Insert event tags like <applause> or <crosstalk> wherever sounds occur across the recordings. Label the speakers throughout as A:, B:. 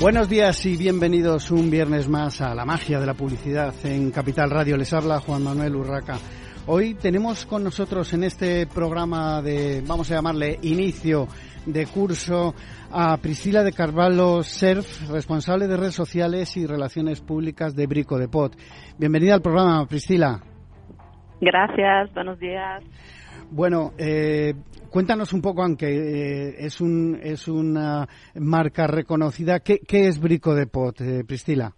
A: Buenos días y bienvenidos un viernes más a la magia de la publicidad en Capital Radio. Les habla Juan Manuel Urraca. Hoy tenemos con nosotros en este programa de, vamos a llamarle, inicio de curso a Priscila de Carvalho Serf, responsable de redes sociales y relaciones públicas de Brico de Pot. Bienvenida al programa, Priscila.
B: Gracias, buenos días.
A: Bueno, eh, cuéntanos un poco, aunque eh, es, un, es una marca reconocida, ¿qué, qué es Brico de Pot, eh, Priscila?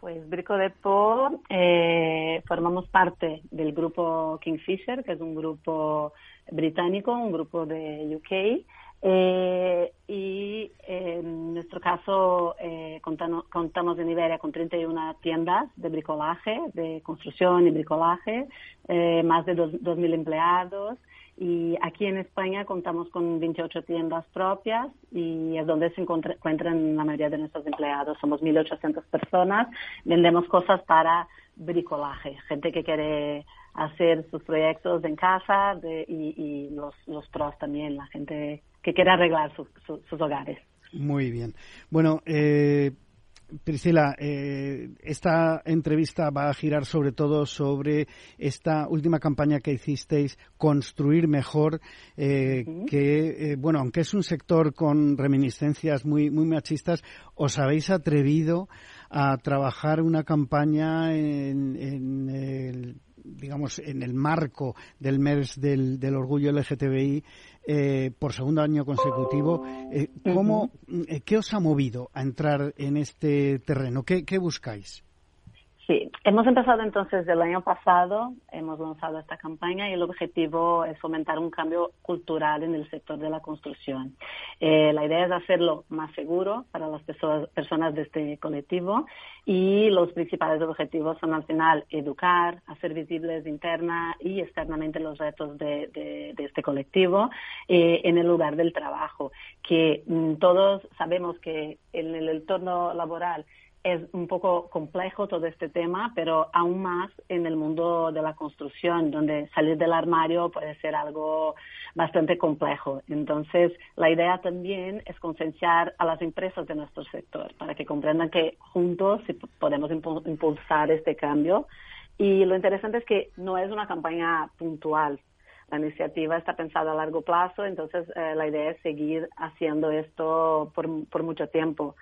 B: Pues Brico de Pot eh, formamos parte del grupo Kingfisher, que es un grupo británico, un grupo de UK, eh, y en nuestro caso eh, contamos, contamos, en Iberia con 31 tiendas de bricolaje, de construcción y bricolaje, eh, más de 2.000 empleados. Y aquí en España contamos con 28 tiendas propias y es donde se encuentran la mayoría de nuestros empleados. Somos 1.800 personas. Vendemos cosas para bricolaje, gente que quiere hacer sus proyectos en casa de, y, los, los pros también, la gente que quiera arreglar sus hogares.
A: Muy bien. Bueno, eh, Priscila, eh, esta entrevista va a girar sobre todo sobre esta última campaña que hicisteis, Construir Mejor, eh, que, eh, bueno, aunque es un sector con reminiscencias muy, muy machistas, os habéis atrevido a trabajar una campaña en, en el digamos, en el marco del mes del, del orgullo LGTBI eh, por segundo año consecutivo. Eh, ¿cómo, eh, ¿Qué os ha movido a entrar en este terreno? ¿Qué, qué buscáis?
B: Sí, hemos empezado entonces del año pasado, hemos lanzado esta campaña y el objetivo es fomentar un cambio cultural en el sector de la construcción. Eh, la idea es hacerlo más seguro para las personas de este colectivo y los principales objetivos son al final educar, hacer visibles interna y externamente los retos de, de, de este colectivo eh, en el lugar del trabajo, que mm, todos sabemos que en el entorno laboral es un poco complejo todo este tema, pero aún más en el mundo de la construcción, donde salir del armario puede ser algo bastante complejo. Entonces, la idea también es concienciar a las empresas de nuestro sector para que comprendan que juntos podemos impulsar este cambio. Y lo interesante es que no es una campaña puntual. La iniciativa está pensada a largo plazo, entonces eh, la idea es seguir haciendo esto por, por mucho tiempo.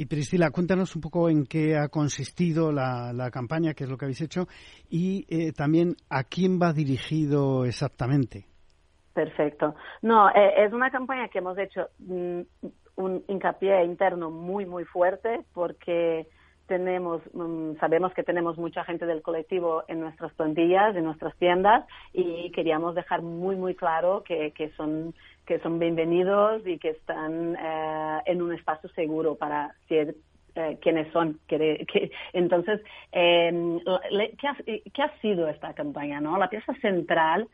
A: Y Priscila, cuéntanos un poco en qué ha consistido la, campaña, qué es lo que habéis hecho y eh, también a quién va dirigido exactamente.
B: Perfecto. No, eh, es una campaña que hemos hecho mm, un hincapié interno muy, muy fuerte porque tenemos, mm, sabemos que tenemos mucha gente del colectivo en nuestras plantillas, en nuestras tiendas y queríamos dejar muy, muy claro que, que son que son bienvenidos y que están eh, en un espacio seguro para ser eh, quienes son. <laughs> Entonces, eh, ¿qué, ha, ¿qué, ha, sido esta campaña? ¿no? La pieza central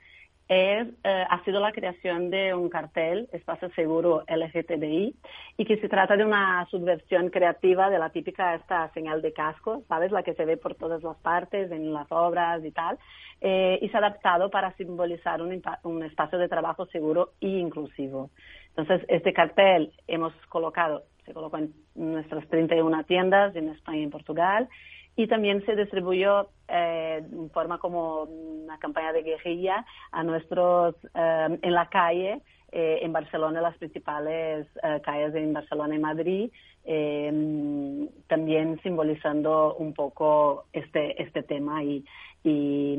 B: es, eh, ha sido la creación de un cartel, Espacio Seguro LGTBI, y que se trata de una subversión creativa de la típica esta señal de casco, ¿sabes? La que se ve por todas las partes, en las obras y tal, eh, y se ha adaptado para simbolizar un, un espacio de trabajo seguro e inclusivo. Entonces, este cartel hemos colocado, se colocó en nuestras 31 tiendas en España y en Portugal, y también se distribuyó eh, en forma como una campaña de guerrilla a nuestros eh, en la calle eh, en Barcelona las principales eh, calles en Barcelona y Madrid eh, también simbolizando un poco este este tema y, y,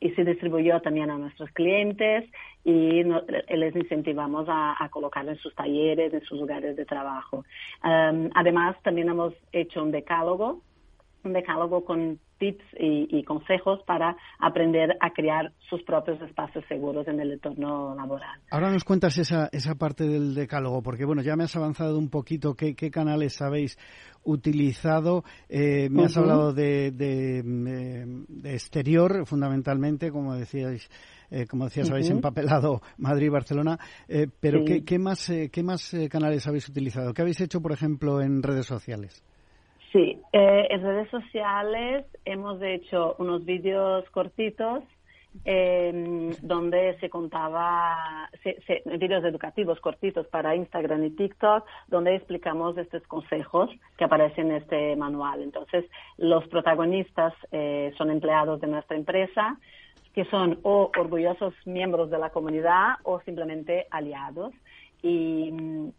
B: y, se distribuyó también a nuestros clientes y no, les incentivamos a, a, colocarlo en sus talleres, en sus lugares de trabajo. Um, además, también hemos hecho un decálogo un decálogo con tips y, y, consejos para aprender a crear sus propios espacios seguros en el entorno laboral.
A: Ahora nos cuentas esa, esa parte del decálogo, porque bueno, ya me has avanzado un poquito qué, qué canales habéis utilizado. Eh, me uh -huh. has hablado de, de, de, exterior, fundamentalmente, como decíais. Eh, como decías, uh -huh. habéis empapelado Madrid y Barcelona, eh, pero sí. ¿qué, ¿qué, más, eh, qué más canales habéis utilizado? ¿Qué habéis hecho, por ejemplo, en redes sociales?
B: Sí, eh, en redes sociales hemos hecho unos vídeos cortitos eh, donde se contaba, se, se, vídeos educativos cortitos para Instagram y TikTok, donde explicamos estos consejos que aparecen en este manual. Entonces, los protagonistas eh, son empleados de nuestra empresa, que son o orgullosos miembros de la comunidad o simplemente aliados. Y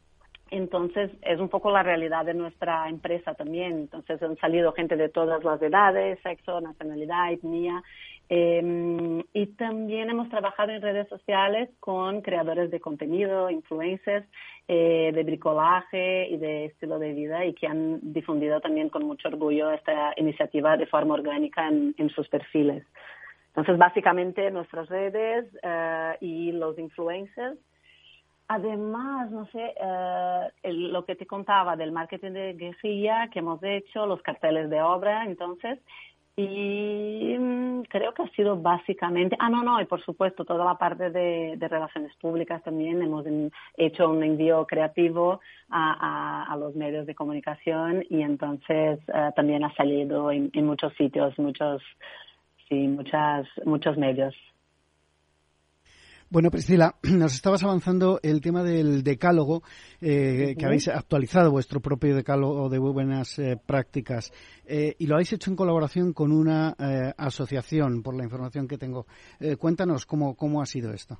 B: entonces, es un poco la realidad de nuestra empresa también. Entonces, han salido gente de todas las edades, sexo, nacionalidad, etnia. Eh, y también hemos trabajado en redes sociales con creadores de contenido, influencers, eh, de bricolaje y de estilo de vida y que han difundido también con mucho orgullo esta iniciativa de forma orgánica en, en sus perfiles. Entonces, básicamente, nuestras redes uh, y los influencers Además, no sé, eh, lo que te contaba del marketing de guerrilla que hemos hecho, los carteles de obra, entonces, y mmm, creo que ha sido básicamente, ah, no, no, y por supuesto toda la parte de, relaciones públicas también, hemos hecho un envío creativo a, a, a, los medios de comunicación y entonces uh, también ha salido en, en muchos sitios, muchos, sí, muchas, muchos medios.
A: Bueno, Priscila, <clears throat> nos estabas avanzando el tema del decálogo, eh, que habéis actualizado vuestro propio decálogo de buenas eh, prácticas eh, y lo habéis hecho en colaboración con una eh, asociación, por la información que tengo. Eh, cuéntanos cómo, cómo ha sido esto.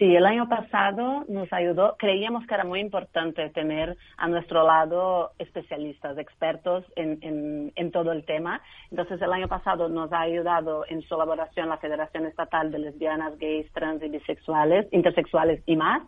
B: Sí, el año pasado nos ayudó, creíamos que era muy importante tener a nuestro lado especialistas, expertos en, todo el tema. Entonces, el año pasado nos ha ayudado en su elaboración la Federación Estatal de Lesbianas, Gays, Trans y Bisexuales, Intersexuales y más,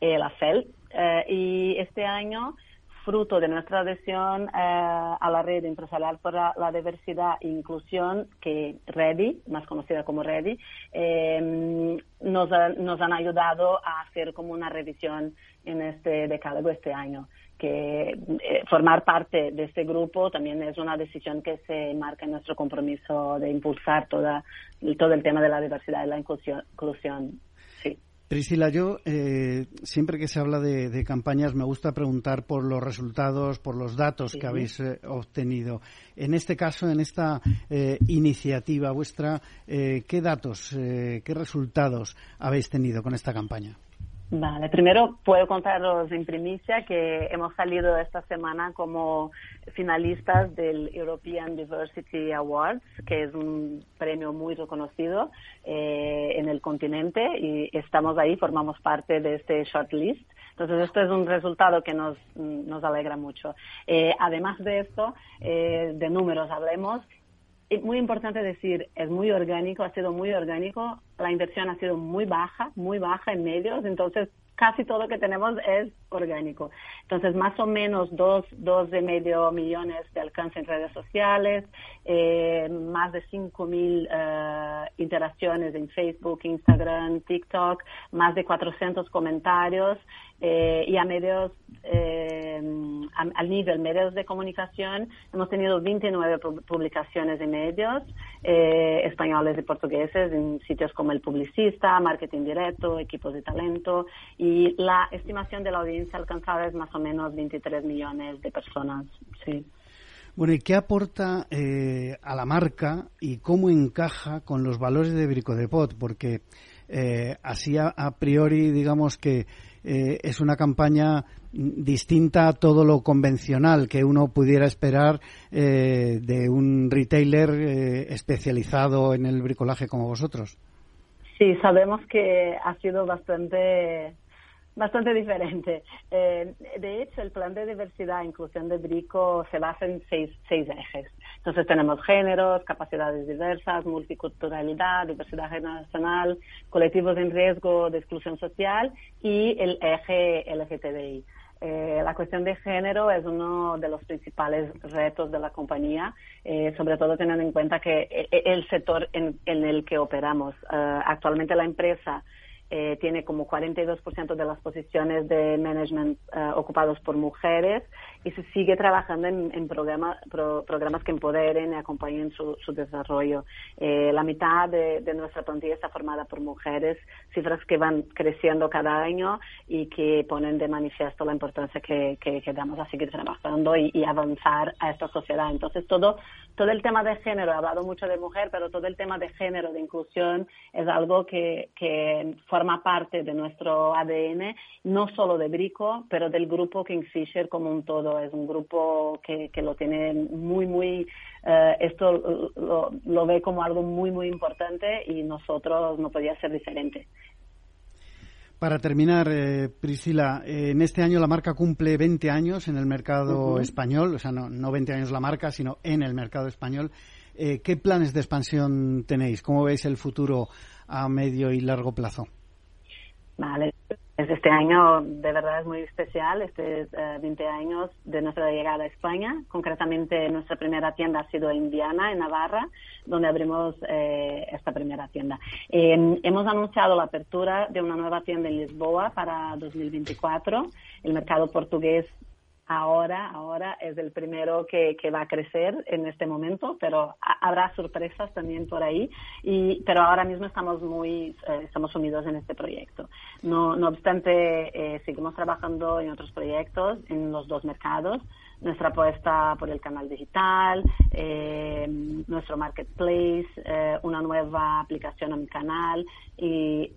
B: eh, la FEL. Eh, y este año fruto de nuestra adhesión eh, a la red empresarial por la, diversidad e inclusión, que REDI, más conocida como REDI, eh, nos, nos, han ayudado a hacer como una revisión en este decálogo este año. Que eh, formar parte de este grupo también es una decisión que se marca en nuestro compromiso de impulsar toda, todo el tema de la diversidad y la inclusión.
A: Priscila, yo eh, siempre que se habla de, de, campañas me gusta preguntar por los resultados, por los datos sí. que habéis eh, obtenido. En este caso, en esta eh, iniciativa vuestra, ¿qué datos, eh, qué resultados habéis tenido con esta campaña?
B: Vale, primero puedo contaros en primicia que hemos salido esta semana como finalistas del European Diversity Awards, que es un premio muy reconocido eh, en el continente y estamos ahí, formamos parte de este shortlist. Entonces, esto es un resultado que nos, nos alegra mucho. Eh, además de esto, eh, de números hablemos, es muy importante decir, es muy orgánico, ha sido muy orgánico, la inversión ha sido muy baja, muy baja en medios, entonces casi todo lo que tenemos es orgánico. Entonces, más o menos dos, dos de medio millones de alcance en redes sociales, eh, más de cinco mil eh, interacciones en Facebook, Instagram, TikTok, más de 400 comentarios eh, y a medios, eh, al nivel medios de comunicación, hemos tenido 29 publicaciones en medios eh, españoles y portugueses en sitios como El Publicista, Marketing Directo, Equipos de Talento y la estimación de la audiencia alcanzada es más o menos 23 millones de personas. Sí.
A: Bueno, ¿y qué aporta eh, a la marca y cómo encaja con los valores de Bricodepot? Porque eh, así a, priori, digamos que eh, es una campaña distinta a todo lo convencional que uno pudiera esperar eh, de un retailer especializado en el bricolaje como vosotros.
B: Sí, sabemos que ha sido bastante bastante diferente. Eh, de hecho, el plan de diversidad e inclusión de Brico se basa en seis, seis ejes. Entonces tenemos géneros, capacidades diversas, multiculturalidad, diversidad generacional, colectivos en riesgo de exclusión social y el eje LGTBI. Eh, la cuestión de género es uno de los principales retos de la compañía, eh, sobre todo teniendo en cuenta que el sector en, en el que operamos. actualmente la empresa eh, tiene como 42% de las posiciones de management eh, ocupados por mujeres y se sigue trabajando en, en programas que empoderen y acompañen su, desarrollo. Eh, la mitad de, nuestra plantilla está formada por mujeres, cifras que van creciendo cada año y que ponen de manifiesto la importancia que, damos a seguir trabajando y, y, avanzar a esta sociedad. Entonces, todo, todo el tema de género, he hablado mucho de mujer, pero todo el tema de género, de inclusión, es algo que, que forma parte de nuestro ADN, no solo de Brico, pero del grupo Kingfisher como un todo. Es un grupo que, que lo tiene muy, muy, eh, esto lo, lo, ve como algo muy, muy importante y nosotros no podía ser diferente.
A: Para terminar, eh, Priscila, eh, en este año la marca cumple 20 años en el mercado español, o sea, no, no 20 años la marca, sino en el mercado español. ¿Qué planes de expansión tenéis? ¿Cómo veis el futuro a medio y largo plazo?
B: Vale. Este año de verdad es muy especial, este es 20 eh, años de nuestra llegada a España. Concretamente, nuestra primera tienda ha sido en Viana, en Navarra, donde abrimos eh, esta primera tienda. Eh, hemos anunciado la apertura de una nueva tienda en Lisboa para 2024. El mercado portugués ahora, ahora es el primero que, que, va a crecer en este momento, pero habrá sorpresas también por ahí. Y, pero ahora mismo estamos muy, eh, estamos sumidos en este proyecto. No, no obstante, eh, seguimos trabajando en otros proyectos en los dos mercados. Nuestra apuesta por el canal digital, eh, nuestro marketplace, una nueva aplicación en mi canal y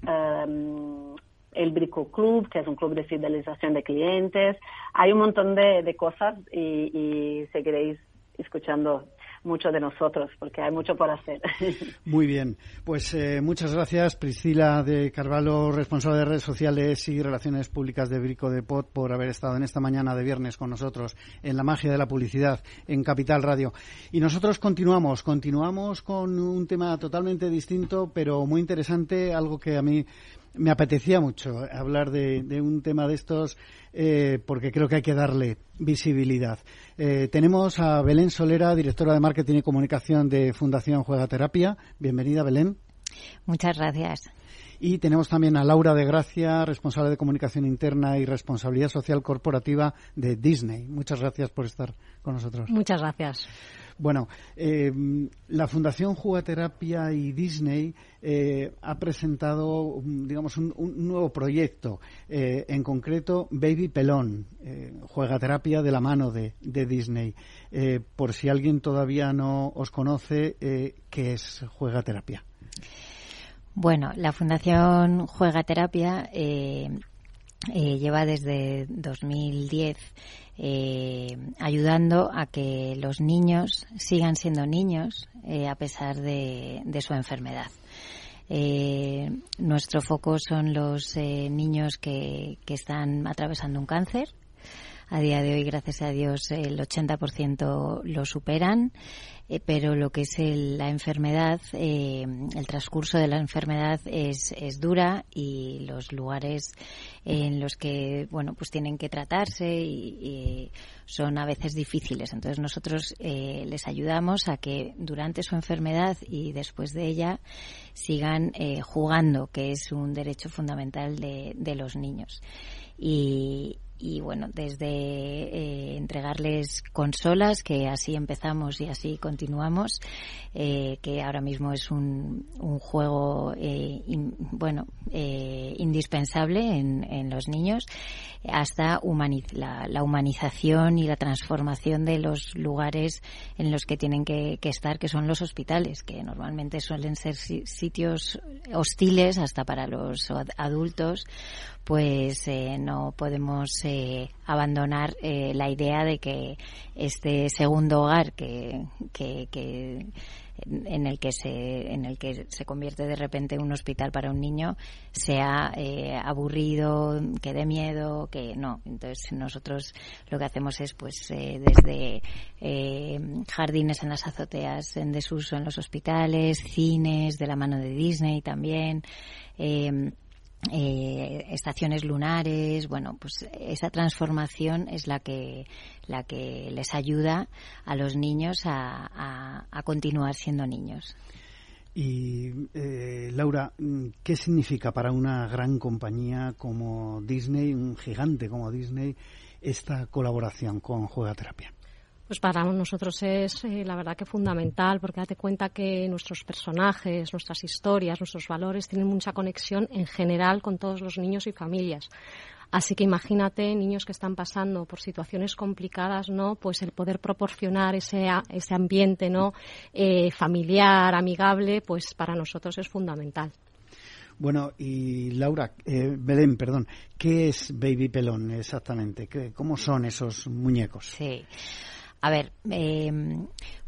B: el Brico Club, que es un club de fidelización de clientes. Hay un montón de, cosas y, seguiréis escuchando mucho de nosotros, porque hay mucho por hacer. <laughs>
A: Muy bien. Pues eh, muchas gracias, Priscila de Carvalho, responsable de redes sociales y relaciones públicas de Brico de Pot, por haber estado en esta mañana de viernes con nosotros en la magia de la publicidad en Capital Radio. Y nosotros continuamos, continuamos con un tema totalmente distinto, pero muy interesante, algo que a mí me apetecía mucho hablar de, un tema de estos eh, porque creo que hay que darle visibilidad. Eh, tenemos a Belén Solera, directora de Marketing y Comunicación de Fundación Juega Terapia. Bienvenida, Belén.
C: Muchas gracias.
A: Y tenemos también a Laura de Gracia, responsable de comunicación interna y responsabilidad social corporativa de Disney. Muchas gracias por estar con nosotros.
C: Muchas gracias.
A: Bueno, eh, la Fundación Jugaterapia y Disney eh, ha presentado, digamos, un, nuevo proyecto, eh, en concreto Baby Pelón, Juegaterapia de la mano de, Disney. por si alguien todavía no os conoce, ¿qué es Juegaterapia?
C: Bueno, la Fundación Juegaterapia lleva desde 2010 eh, ayudando a que los niños sigan siendo niños eh, a pesar de, su enfermedad. Eh, nuestro foco son los niños que, están atravesando un cáncer A día de hoy, gracias a Dios, el 80% lo superan. Eh, pero lo que es la enfermedad, eh, el transcurso de la enfermedad es, es dura y los lugares en los que, bueno, pues tienen que tratarse y, son a veces difíciles. Entonces nosotros eh, les ayudamos a que durante su enfermedad y después de ella sigan jugando, que es un derecho fundamental de, de los niños. Y, y bueno, desde eh, entregarles consolas, que así empezamos y así continuamos, eh, que ahora mismo es un, un juego, eh, bueno, indispensable en, en, los niños, hasta la, la, humanización y la transformación de los lugares en los que tienen que, que estar, que son los hospitales, que normalmente suelen ser sitios hostiles hasta para los adultos, pues no podemos eh, abandonar eh, la idea de que este segundo hogar que, que, en el que se en el que se convierte de repente un hospital para un niño sea eh, aburrido que dé miedo que no. Entonces nosotros lo que hacemos es pues desde jardines en las azoteas en desuso en los hospitales cines de la mano de Disney también eh, estaciones lunares, bueno, pues esa transformación es la que, la que les ayuda a los niños a, a, continuar siendo niños.
A: Y eh, Laura, ¿qué significa para una gran compañía como Disney, un gigante como Disney, esta colaboración con Juega Terapia?
D: Pues para nosotros es eh, la verdad que fundamental, porque date cuenta que nuestros personajes, nuestras historias, nuestros valores tienen mucha conexión en general con todos los niños y familias. Así que imagínate niños que están pasando por situaciones complicadas, ¿no? Pues el poder proporcionar ese, ese ambiente, ¿no? Eh, familiar, amigable, pues para nosotros es fundamental.
A: Bueno, y Laura, eh, Belén, perdón, ¿qué es Baby Pelón exactamente? ¿Cómo son esos muñecos?
C: Sí. A ver, eh,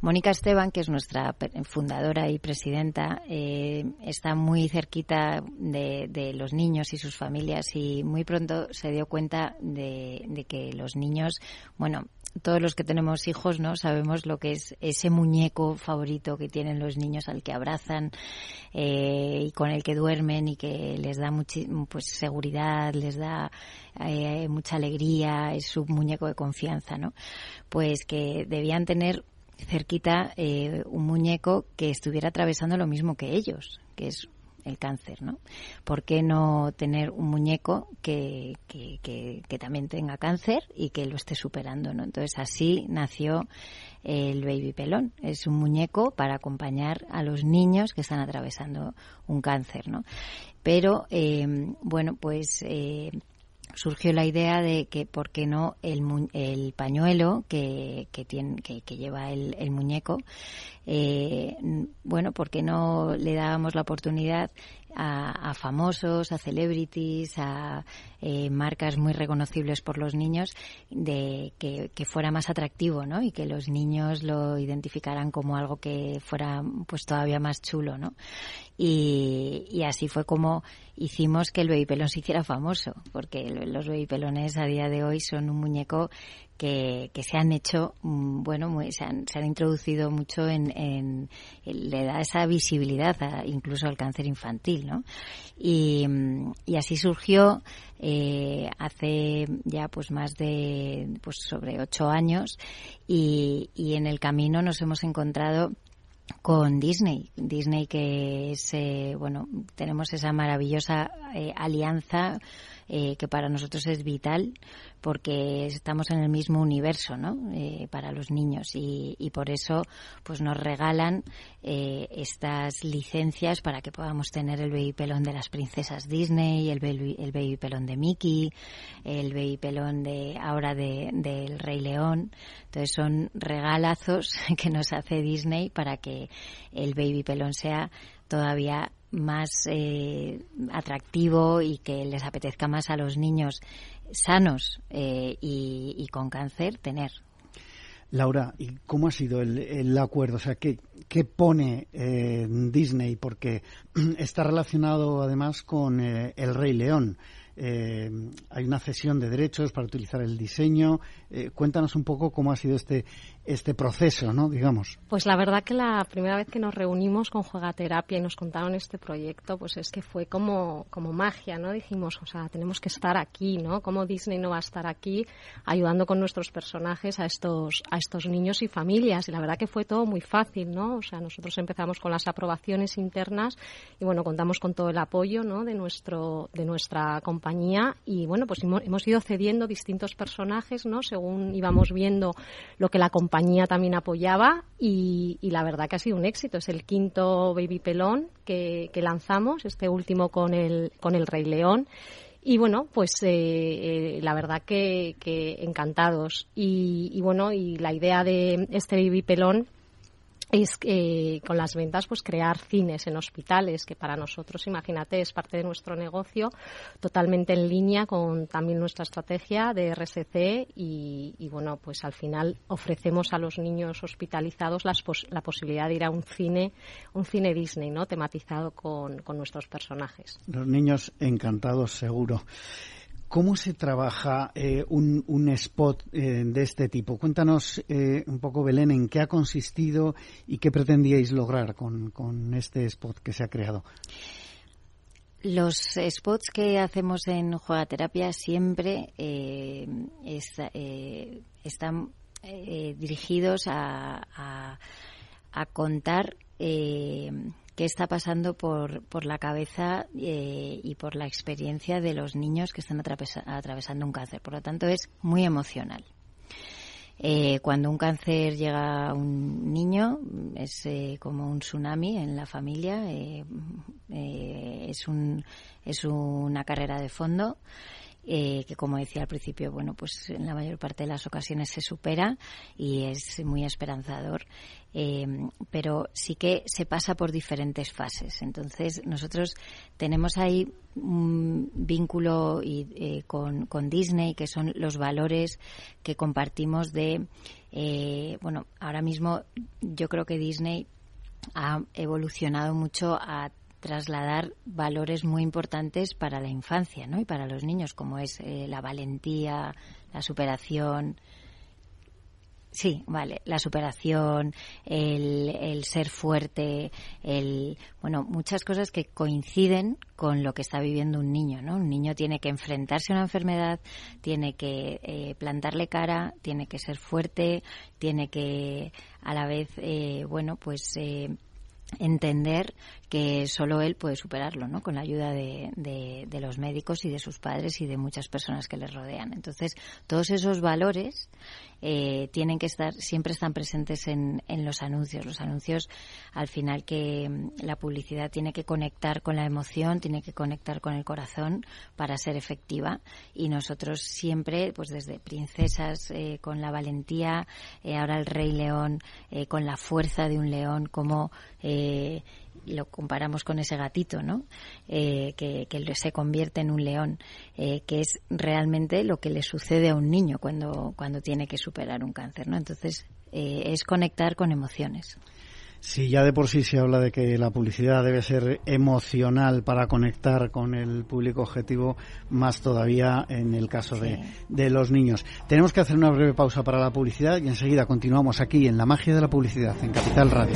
C: Mónica Esteban, que es nuestra fundadora y presidenta, eh, está muy cerquita de, los niños y sus familias y muy pronto se dio cuenta de, que los niños, bueno, todos los que tenemos hijos, ¿no? Sabemos lo que es ese muñeco favorito que tienen los niños al que abrazan eh, y con el que duermen y que les da pues seguridad, les da eh, mucha alegría, es su muñeco de confianza, ¿no? Pues que debían tener cerquita eh, un muñeco que estuviera atravesando lo mismo que ellos, que es el cáncer, ¿no? ¿Por qué no tener un muñeco que, que, que, también tenga cáncer y que lo esté superando, ¿no? Entonces así nació el Baby Pelón. Es un muñeco para acompañar a los niños que están atravesando un cáncer, ¿no? Pero, eh, bueno, pues eh, surgió la idea de que por qué no el, el pañuelo que, que, tiene, que, lleva el, el muñeco, eh, bueno, por qué no le dábamos la oportunidad a, famosos, a celebrities, a eh, marcas muy reconocibles por los niños, de que, fuera más atractivo, ¿no? Y que los niños lo identificaran como algo que fuera, pues, todavía más chulo, ¿no? Y, y así fue como hicimos que el baby pelón se hiciera famoso, porque los baby pelones a día de hoy son un muñeco que, se han hecho, mm, bueno, se, han, se han introducido mucho en, le da esa visibilidad incluso al cáncer infantil, ¿no? Y, y así surgió eh, hace ya pues más de pues sobre ocho años y, y en el camino nos hemos encontrado con Disney. Disney que es, eh, bueno, tenemos esa maravillosa eh, alianza eh, que para nosotros es vital porque estamos en el mismo universo, ¿no? Eh, para los niños y, y, por eso, pues nos regalan eh, estas licencias para que podamos tener el baby pelón de las princesas Disney, el baby, el baby pelón de Mickey, el baby pelón de ahora de, del Rey León. Entonces son regalazos <laughs> que nos hace Disney para que el baby pelón sea todavía más eh, atractivo y que les apetezca más a los niños sanos eh, y, con cáncer tener.
A: Laura, ¿y cómo ha sido el, acuerdo? O sea, ¿qué, qué pone eh, Disney? Porque <clears throat> está relacionado además con El Rey León. eh, hay una cesión de derechos para utilizar el diseño. Eh, cuéntanos un poco cómo ha sido este, este proceso, ¿no? Digamos.
D: Pues la verdad que la primera vez que nos reunimos con Juegaterapia y nos contaron este proyecto, pues es que fue como, como magia, ¿no? Dijimos, o sea, tenemos que estar aquí, ¿no? Como Disney no va a estar aquí ayudando con nuestros personajes a estos, a estos niños y familias. Y la verdad que fue todo muy fácil, ¿no? O sea, nosotros empezamos con las aprobaciones internas y bueno, contamos con todo el apoyo, ¿no? De nuestro, de nuestra compañía y bueno, pues hemos, ido cediendo distintos personajes, ¿no? Íbamos viendo lo que la compañía también apoyaba y, la verdad que ha sido un éxito. Es el quinto Baby Pelón que, lanzamos, este último con el, con el Rey León. Y bueno, pues eh, eh, la verdad que, encantados. Y, y, bueno, y la idea de este Baby Pelón es eh, con las ventas pues crear cines en hospitales que para nosotros imagínate es parte de nuestro negocio totalmente en línea con también nuestra estrategia de RSC y, bueno pues al final ofrecemos a los niños hospitalizados la posibilidad de ir a un cine un cine Disney no tematizado con, con nuestros personajes.
A: Los niños encantados seguro ¿Cómo se trabaja eh, un, spot eh, de este tipo? Cuéntanos eh, un poco, Belén, en qué ha consistido y qué pretendíais lograr con, este spot que se ha creado.
C: Los spots que hacemos en Juegaterapia siempre están dirigidos a, a contar qué está pasando por, por la cabeza eh, y por la experiencia de los niños que están atravesando un cáncer. Por lo tanto, es muy emocional. Eh, cuando un cáncer llega a un niño es eh, como un tsunami en la familia, es, un, es una carrera de fondo eh, que como decía al principio, bueno, pues en la mayor parte de las ocasiones se supera y es muy esperanzador. Eh, pero sí que se pasa por diferentes fases. Entonces, nosotros tenemos ahí un vínculo y, eh, con, con, Disney, que son los valores que compartimos de, bueno, ahora mismo yo creo que Disney ha evolucionado mucho a trasladar valores muy importantes para la infancia ¿no? y para los niños, como es eh, la valentía, la superación. Sí, vale, la superación, el, ser fuerte, el, bueno, muchas cosas que coinciden con lo que está viviendo un niño, ¿no? Un niño tiene que enfrentarse a una enfermedad, tiene que eh, plantarle cara, tiene que ser fuerte, tiene que a la vez, eh, bueno, pues eh, entender que solo él puede superarlo, ¿no? Con la ayuda de, de, los médicos y de sus padres y de muchas personas que les rodean. Entonces, todos esos valores eh, tienen que estar, siempre están presentes en, en, los anuncios. Los anuncios, al final, que mm, la publicidad tiene que conectar con la emoción, tiene que conectar con el corazón para ser efectiva. Y nosotros siempre, pues desde princesas eh, con la valentía, eh, ahora el rey león con la fuerza de un león, como eh, lo comparamos con ese gatito, ¿no? Eh, que, se convierte en un león, eh, que es realmente lo que le sucede a un niño cuando, cuando tiene que superar un cáncer, ¿no? Entonces, es conectar con emociones.
A: Sí, ya de por sí se habla de que la publicidad debe ser emocional para conectar con el público objetivo, más todavía en el caso de, de, los niños. Tenemos que hacer una breve pausa para la publicidad y enseguida continuamos aquí en La Magia de la Publicidad, en Capital Radio.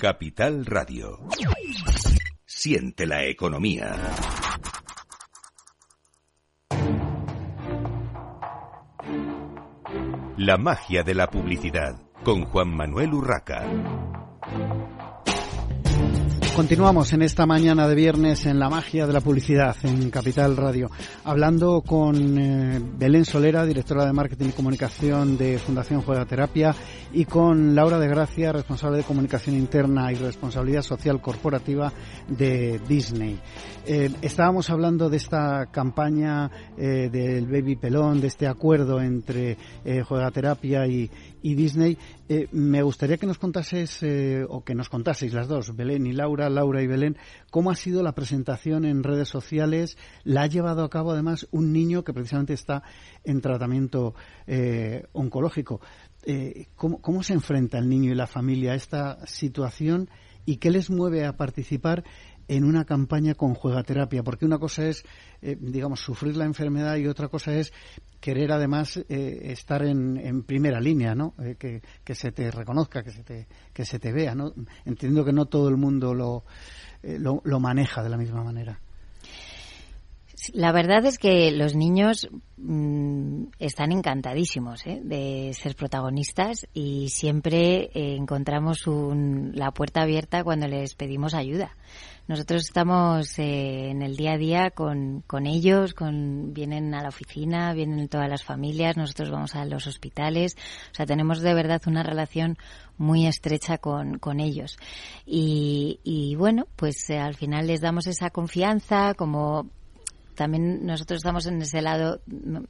E: Capital Radio. Siente la economía. La magia de la publicidad con Juan Manuel Urraca.
A: Continuamos en esta mañana de viernes en la magia de la publicidad en Capital Radio, hablando con eh, Belén Solera, directora de Marketing y Comunicación de Fundación Juega Terapia, y con Laura de Gracia, responsable de Comunicación Interna y Responsabilidad Social Corporativa de Disney. Eh, estábamos hablando de esta campaña eh, del Baby Pelón, de este acuerdo entre Juega Terapia y, y Disney. me gustaría que nos contases, o que nos contaseis las dos, Belén y Laura, Laura y Belén, cómo ha sido la presentación en redes sociales. La ha llevado a cabo además un niño que precisamente está en tratamiento eh, oncológico. Eh, ¿cómo, se enfrenta el niño y la familia a esta situación y qué les mueve a participar en una campaña con juegaterapia, porque una cosa es, eh, digamos, sufrir la enfermedad y otra cosa es querer además estar en, primera línea, ¿no? que, que, se te reconozca, que se te, que se te vea, ¿no? Entiendo que no todo el mundo lo, lo, lo maneja de la misma manera.
C: La verdad es que los niños mm, están encantadísimos ¿eh? de ser protagonistas y siempre eh, encontramos la puerta abierta cuando les pedimos ayuda. Nosotros estamos eh, en el día a día con, con ellos, con, vienen a la oficina, vienen todas las familias, nosotros vamos a los hospitales, o sea, tenemos de verdad una relación muy estrecha con, con ellos. Y, y bueno, pues al final les damos esa confianza como también nosotros estamos en ese lado,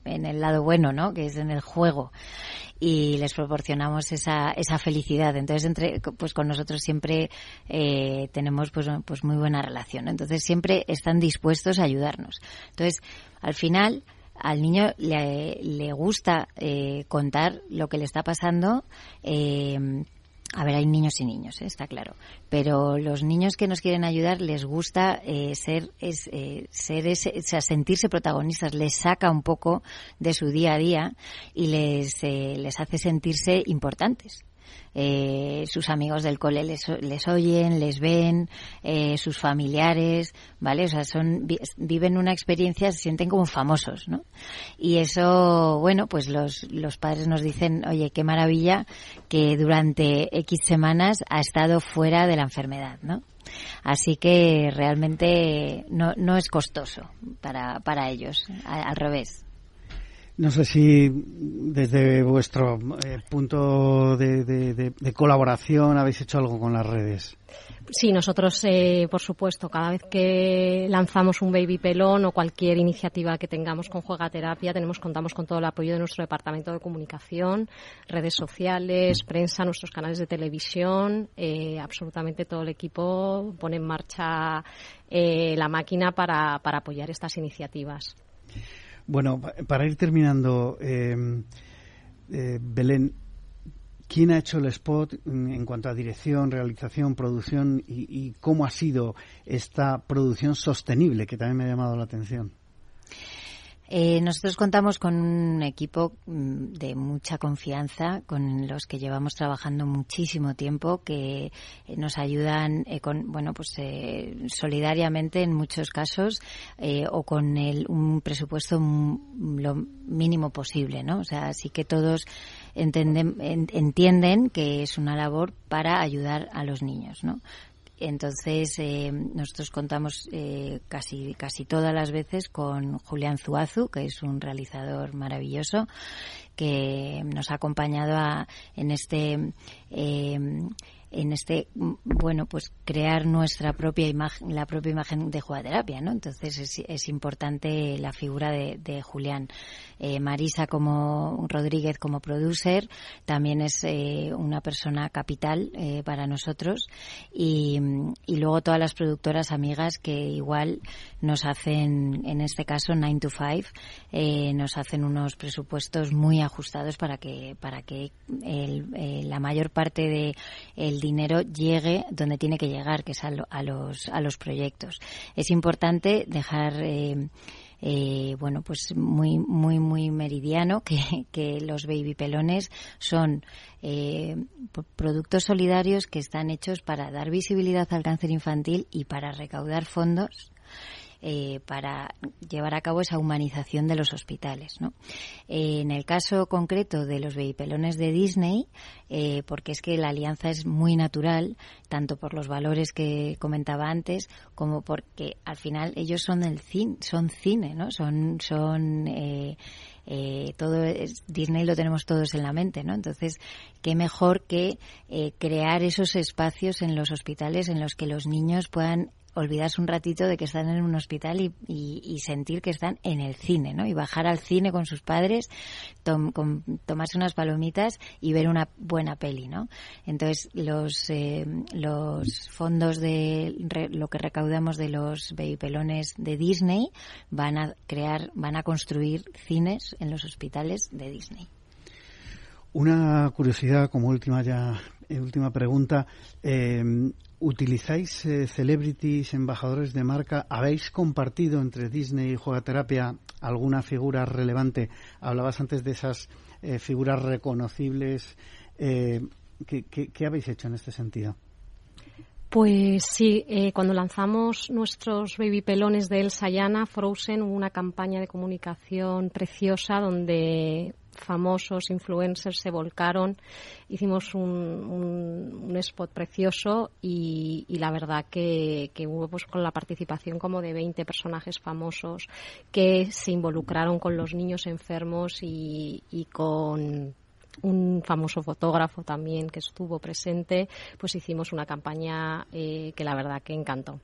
C: en el lado bueno, ¿no? Que es en el juego y les proporcionamos esa, esa felicidad. Entonces, entre, pues con nosotros siempre eh, tenemos pues, pues muy buena relación. Entonces, siempre están dispuestos a ayudarnos. Entonces, al final, al niño le, le gusta eh, contar lo que le está pasando. Eh, a ver, hay niños y niños, ¿eh? está claro. Pero los niños que nos quieren ayudar les gusta eh, ser, es, eh, ser ese, o sea, sentirse protagonistas, les saca un poco de su día a día y les, les hace sentirse importantes eh, sus amigos del cole les, les oyen, les ven, eh, sus familiares, ¿vale? O sea, son, viven una experiencia, se sienten como famosos, ¿no? Y eso, bueno, pues los, los padres nos dicen, oye, qué maravilla que durante X semanas ha estado fuera de la enfermedad, ¿no? Así que realmente no, no es costoso para, para ellos, al revés.
A: No sé si desde vuestro eh, punto de, colaboración habéis hecho algo con las redes.
D: Sí, nosotros, eh, por supuesto, cada vez que lanzamos un baby pelón o cualquier iniciativa que tengamos con Juega Terapia, tenemos, contamos con todo el apoyo de nuestro departamento de comunicación, redes sociales, prensa, nuestros canales de televisión, eh, absolutamente todo el equipo pone en marcha la máquina para apoyar estas iniciativas.
A: Bueno, para ir terminando, eh, eh, Belén, ¿quién ha hecho el spot en cuanto a dirección, realización, producción y, cómo ha sido esta producción sostenible que también me ha llamado la atención?
C: Eh, nosotros contamos con un equipo mm, de mucha confianza, con los que llevamos trabajando muchísimo tiempo, que eh, nos ayudan eh, con, bueno, pues solidariamente en muchos casos o con el, un presupuesto lo mínimo posible, ¿no? O sea, así que todos entienden, entienden que es una labor para ayudar a los niños, ¿no? Entonces, eh, nosotros contamos eh, casi, casi todas las veces con Julián Zuazu, que es un realizador maravilloso, que nos ha acompañado en este eh, en este bueno pues crear nuestra propia imagen la propia imagen de jugaterapia no entonces es, importante la figura de, Julián. Eh, Marisa como Rodríguez como producer también es eh, una persona capital eh, para nosotros. Y, luego todas las productoras amigas que igual nos hacen en este caso 9 to 5 nos hacen unos presupuestos muy ajustados para que para que el, la mayor parte de el dinero llegue donde tiene que llegar que es a, a los a los proyectos. Es importante dejar eh, bueno, pues muy, muy, muy meridiano que, que los baby pelones son eh, productos solidarios que están hechos para dar visibilidad al cáncer infantil y para recaudar fondos eh, para llevar a cabo esa humanización de los hospitales. ¿no? Eh, en el caso concreto de los bebipelones de Disney, eh, porque es que la alianza es muy natural, tanto por los valores que comentaba antes, como porque al final ellos son el cine, son cine, ¿no? Son, son todo Disney lo tenemos todos en la mente, ¿no? Entonces, qué mejor que crear esos espacios en los hospitales en los que los niños puedan olvidarse un ratito de que están en un hospital y, sentir que están en el cine, ¿no? Y bajar al cine con sus padres, tomarse unas palomitas y ver una buena peli, ¿no? Entonces, los, eh, los fondos de lo que recaudamos de los pelones de Disney van a crear, van a construir cines en los hospitales de Disney.
A: Una curiosidad como última ya, eh, última pregunta. Eh, ¿Utilizáis eh, celebrities, embajadores de marca? ¿Habéis compartido entre Disney y Juegaterapia alguna figura relevante? Hablabas antes de esas eh, figuras reconocibles. ¿qué, habéis hecho en este sentido?
D: Pues sí, cuando lanzamos nuestros baby pelones de Elsa Yana, Frozen, hubo una campaña de comunicación preciosa donde famosos influencers se volcaron, hicimos un, un, spot precioso y, la verdad que, hubo pues con la participación como de 20 personajes famosos que se involucraron con los niños enfermos y, con un famoso fotógrafo también que estuvo presente, pues hicimos una campaña eh, que la verdad que encantó.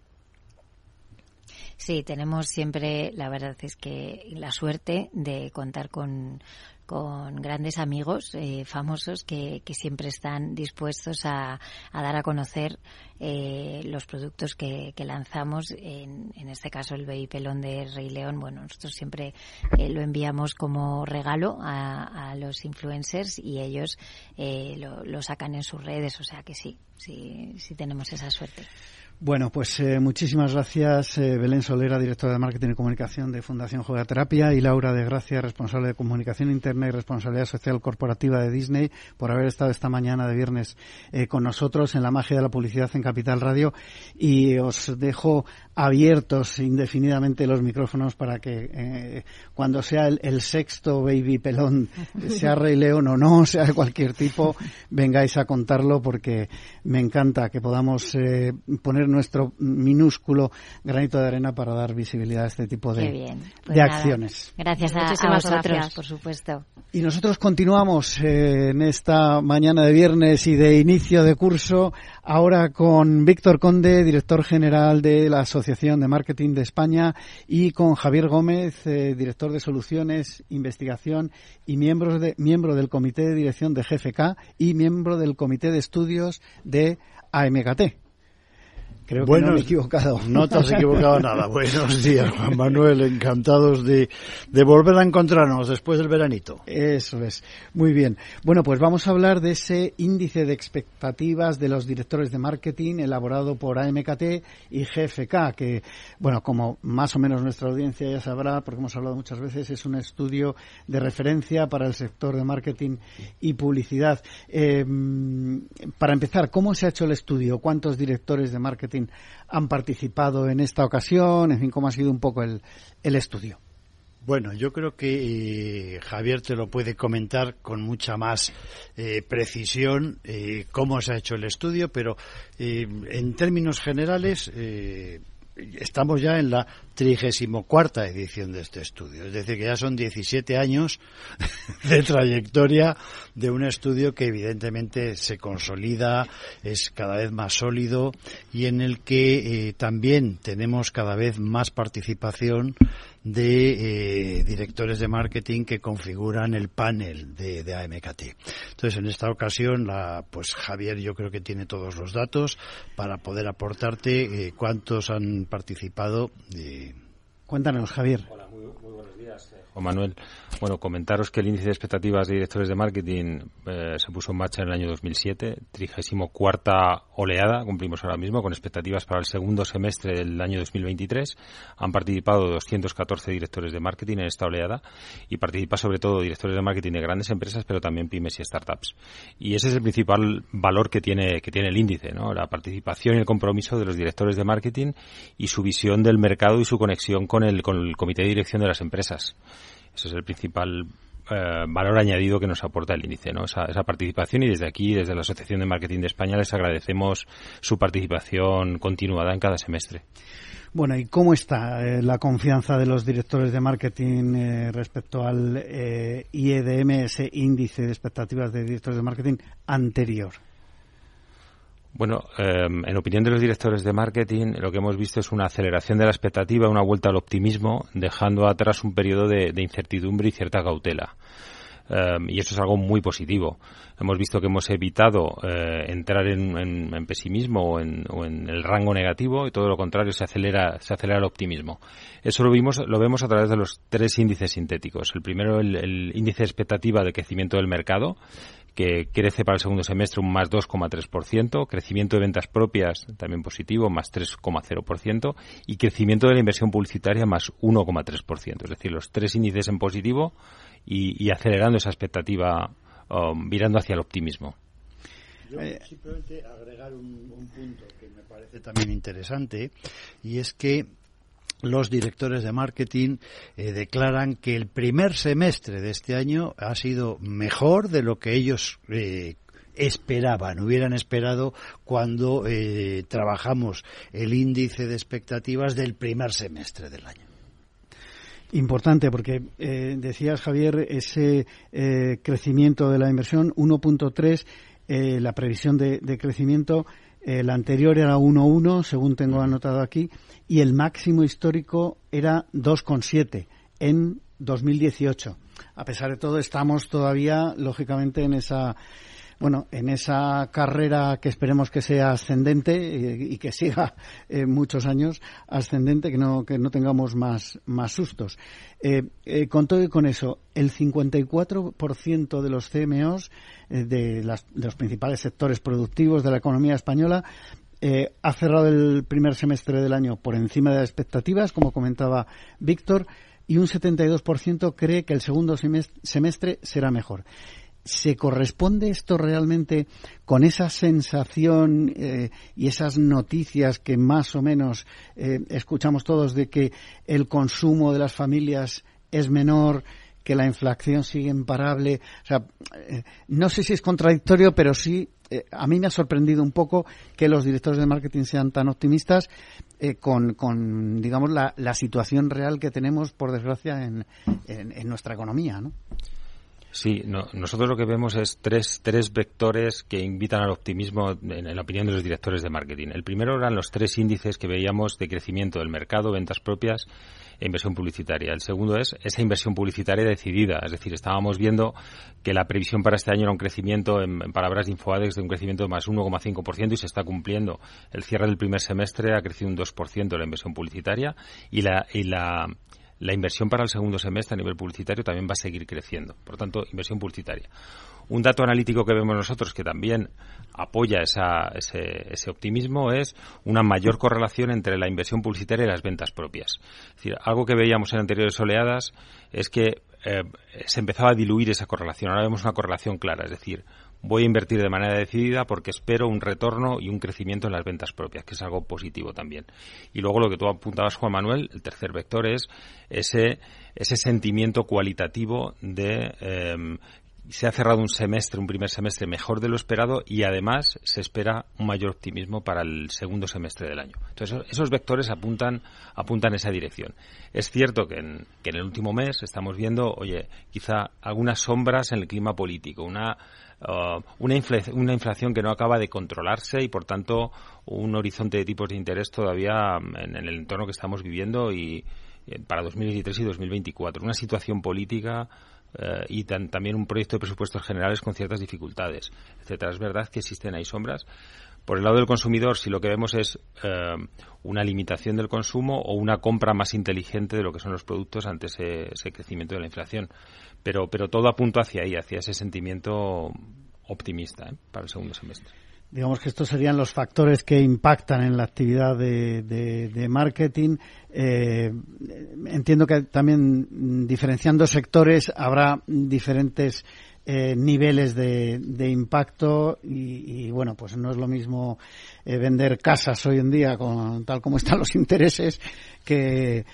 C: Sí, tenemos siempre, la verdad es que la suerte de contar con con grandes amigos eh, famosos que, siempre están dispuestos a, dar a conocer eh, los productos que, lanzamos. En, este caso, el Baby Pelón de Rey León, bueno, nosotros siempre eh, lo enviamos como regalo a, los influencers y ellos lo, lo, sacan en sus redes, o sea que sí, sí, sí tenemos esa suerte.
A: Bueno, pues eh, muchísimas gracias eh, Belén Solera, directora de Marketing y Comunicación de Fundación Terapia, y Laura de Gracia, responsable de Comunicación Interna y Responsabilidad Social Corporativa de Disney, por haber estado esta mañana de viernes eh, con nosotros en la magia de la publicidad en Capital Radio. Y os dejo abiertos indefinidamente los micrófonos para que cuando sea el, sexto baby pelón, <laughs> sea Rey León o no, sea de cualquier tipo, vengáis a contarlo porque me encanta que podamos poner nuestro minúsculo granito de arena para dar visibilidad a este tipo de, pues de acciones.
C: Gracias a, vosotros, por supuesto.
A: Y nosotros continuamos eh, en esta mañana de viernes y de inicio de curso, ahora con Víctor Conde, director general de la Asociación de Marketing de España, y con Javier Gómez, eh, director de Soluciones, Investigación y miembros de, miembro del Comité de Dirección de GFK y miembro del Comité de Estudios de AMKT. Creo que no me he equivocado. <laughs>
F: No te has equivocado nada. Buenos días, Juan Manuel. Encantados de, de volver a encontrarnos después del veranito.
A: Eso es. Muy bien. Bueno, pues vamos a hablar de ese índice de expectativas de los directores de marketing elaborado por AMKT y GFK, que, bueno, como más o menos nuestra audiencia ya sabrá, porque hemos hablado muchas veces, es un estudio de referencia para el sector de marketing y publicidad. Eh, para empezar, ¿cómo se ha hecho el estudio? ¿Cuántos directores de marketing han participado en esta ocasión? En fin, ¿cómo ha sido un poco el, estudio?
F: Bueno, yo creo que eh, Javier te lo puede comentar con mucha más eh, precisión eh, cómo se ha hecho el estudio, pero en términos generales estamos ya en la cuarta edición de este estudio. Es decir, que ya son 17 años <laughs> de trayectoria de un estudio que evidentemente se consolida, es cada vez más sólido y en el que eh, también tenemos cada vez más participación de eh, directores de marketing que configuran el panel de, AMKT. Entonces, en esta ocasión, la, pues Javier yo creo que tiene todos los datos para poder aportarte eh, cuántos han participado.
A: Cuéntanos, Javier.
G: Juan Manuel. Bueno, comentaros que el índice de expectativas de directores de marketing eh, se puso en marcha en el año 2007, 34 oleada, cumplimos ahora mismo, con expectativas para el segundo semestre del año 2023. Han participado 214 directores de marketing en esta oleada y participa sobre todo directores de marketing de grandes empresas, pero también pymes y startups. Y ese es el principal valor que tiene, que tiene el índice, ¿no? La participación y el compromiso de los directores de marketing y su visión del mercado y su conexión con el, con el comité de dirección de las empresas. Ese es el principal eh, valor añadido que nos aporta el índice, ¿no? Esa, participación y desde aquí, desde la Asociación de Marketing de España, les agradecemos su participación continuada en cada semestre.
A: Bueno, ¿y cómo está eh, la confianza de los directores de marketing eh, respecto al IEDM, ese índice de expectativas de directores de marketing anterior?
G: Bueno, em, en opinión de los directores de marketing, lo que hemos visto es una aceleración de la expectativa, una vuelta al optimismo, dejando atrás un periodo de, incertidumbre y cierta cautela. Em, y eso es algo muy positivo. Hemos visto que hemos evitado eh, entrar en, pesimismo o en, el rango negativo y todo lo contrario se acelera se acelera el optimismo. Eso lo vimos lo vemos a través de los tres índices sintéticos. El primero el, el índice de expectativa de crecimiento del mercado que crece para el segundo semestre un más 2,3%, crecimiento de ventas propias también positivo, más 3,0%, y crecimiento de la inversión publicitaria más 1,3%. Es decir, los tres índices en positivo y, acelerando esa expectativa, um, virando hacia el optimismo.
F: Yo simplemente agregar un punto que me parece también interesante, y es que los directores de marketing eh, declaran que el primer semestre de este año ha sido mejor de lo que ellos eh, esperaban, hubieran esperado cuando eh, trabajamos el índice de expectativas del primer semestre del año.
A: Importante, porque decías, Javier, ese crecimiento de la inversión, 1.3, la previsión de crecimiento el anterior era 1,1, según tengo anotado aquí, y el máximo histórico era 2,7 en 2018. A pesar de todo, estamos todavía, lógicamente, en esa bueno, en esa carrera que esperemos que sea ascendente y, que siga eh, muchos años ascendente, que no, que no tengamos más, más sustos. Eh, eh, con todo y con eso, el 54% de los CMOs de, los principales sectores productivos de la economía española ha cerrado el primer semestre del año por encima de las expectativas, como comentaba Víctor, y un 72% cree que el segundo semestre será mejor. ¿Se corresponde esto realmente con esa sensación eh, y esas noticias que más o menos eh, escuchamos todos de que el consumo de las familias es menor, que la inflación sigue imparable? O sea, eh, no sé si es contradictorio, pero sí a mí me ha sorprendido un poco que los directores de marketing sean tan optimistas con, con, digamos, la, situación real que tenemos, por desgracia, en, en nuestra economía, ¿no?
G: Sí, nosotros lo que vemos es tres, tres vectores que invitan al optimismo en, la opinión de los directores de marketing. El primero eran los tres índices que veíamos de crecimiento del mercado, ventas propias e inversión publicitaria. El segundo es esa inversión publicitaria decidida, es decir, estábamos viendo que la previsión para este año era un crecimiento, en, palabras de Infoadex, de un crecimiento de más 1,5% y se está cumpliendo. El cierre del primer semestre ha crecido un 2% la inversión publicitaria y la, y la la inversión para el segundo semestre a nivel publicitario también va a seguir creciendo. Por tanto, inversión publicitaria. Un dato analítico que vemos nosotros que también apoya ese, optimismo es una mayor correlación entre la inversión publicitaria y las ventas propias. Es decir, algo que veíamos en anteriores oleadas es que eh, se empezaba a diluir esa correlación. Ahora vemos una correlación clara, es decir, voy a invertir de manera decidida porque espero un retorno y un crecimiento en las ventas propias, que es algo positivo también. Y luego lo que tú apuntabas, Juan Manuel, el tercer vector es ese, ese sentimiento cualitativo de em, se ha cerrado un semestre, un primer semestre mejor de lo esperado y además se espera un mayor optimismo para el segundo semestre del año. Entonces, esos vectores apuntan, apuntan esa dirección. Es cierto que en, que en el último mes estamos viendo, oye, quizá algunas sombras en el clima político, una Uh, una, inflación que no acaba de controlarse y, por tanto, un horizonte de tipos de interés todavía um, en, el entorno que estamos viviendo y eh, para 2023 y 2024. Una situación política uh, y también un proyecto de presupuestos generales con ciertas dificultades, etcétera. Es verdad que existen ahí sombras. Por el lado del consumidor, si lo que vemos es uh, una limitación del consumo o una compra más inteligente de lo que son los productos ante ese crecimiento de la inflación pero, pero todo apunta hacia ahí, hacia ese sentimiento optimista ¿eh? para el segundo semestre.
A: Digamos que estos serían los factores que impactan en la actividad de, marketing. Eh, entiendo que también diferenciando sectores habrá diferentes eh, niveles de, de impacto y, bueno, pues no es lo mismo eh, vender casas hoy en día con tal como están los intereses que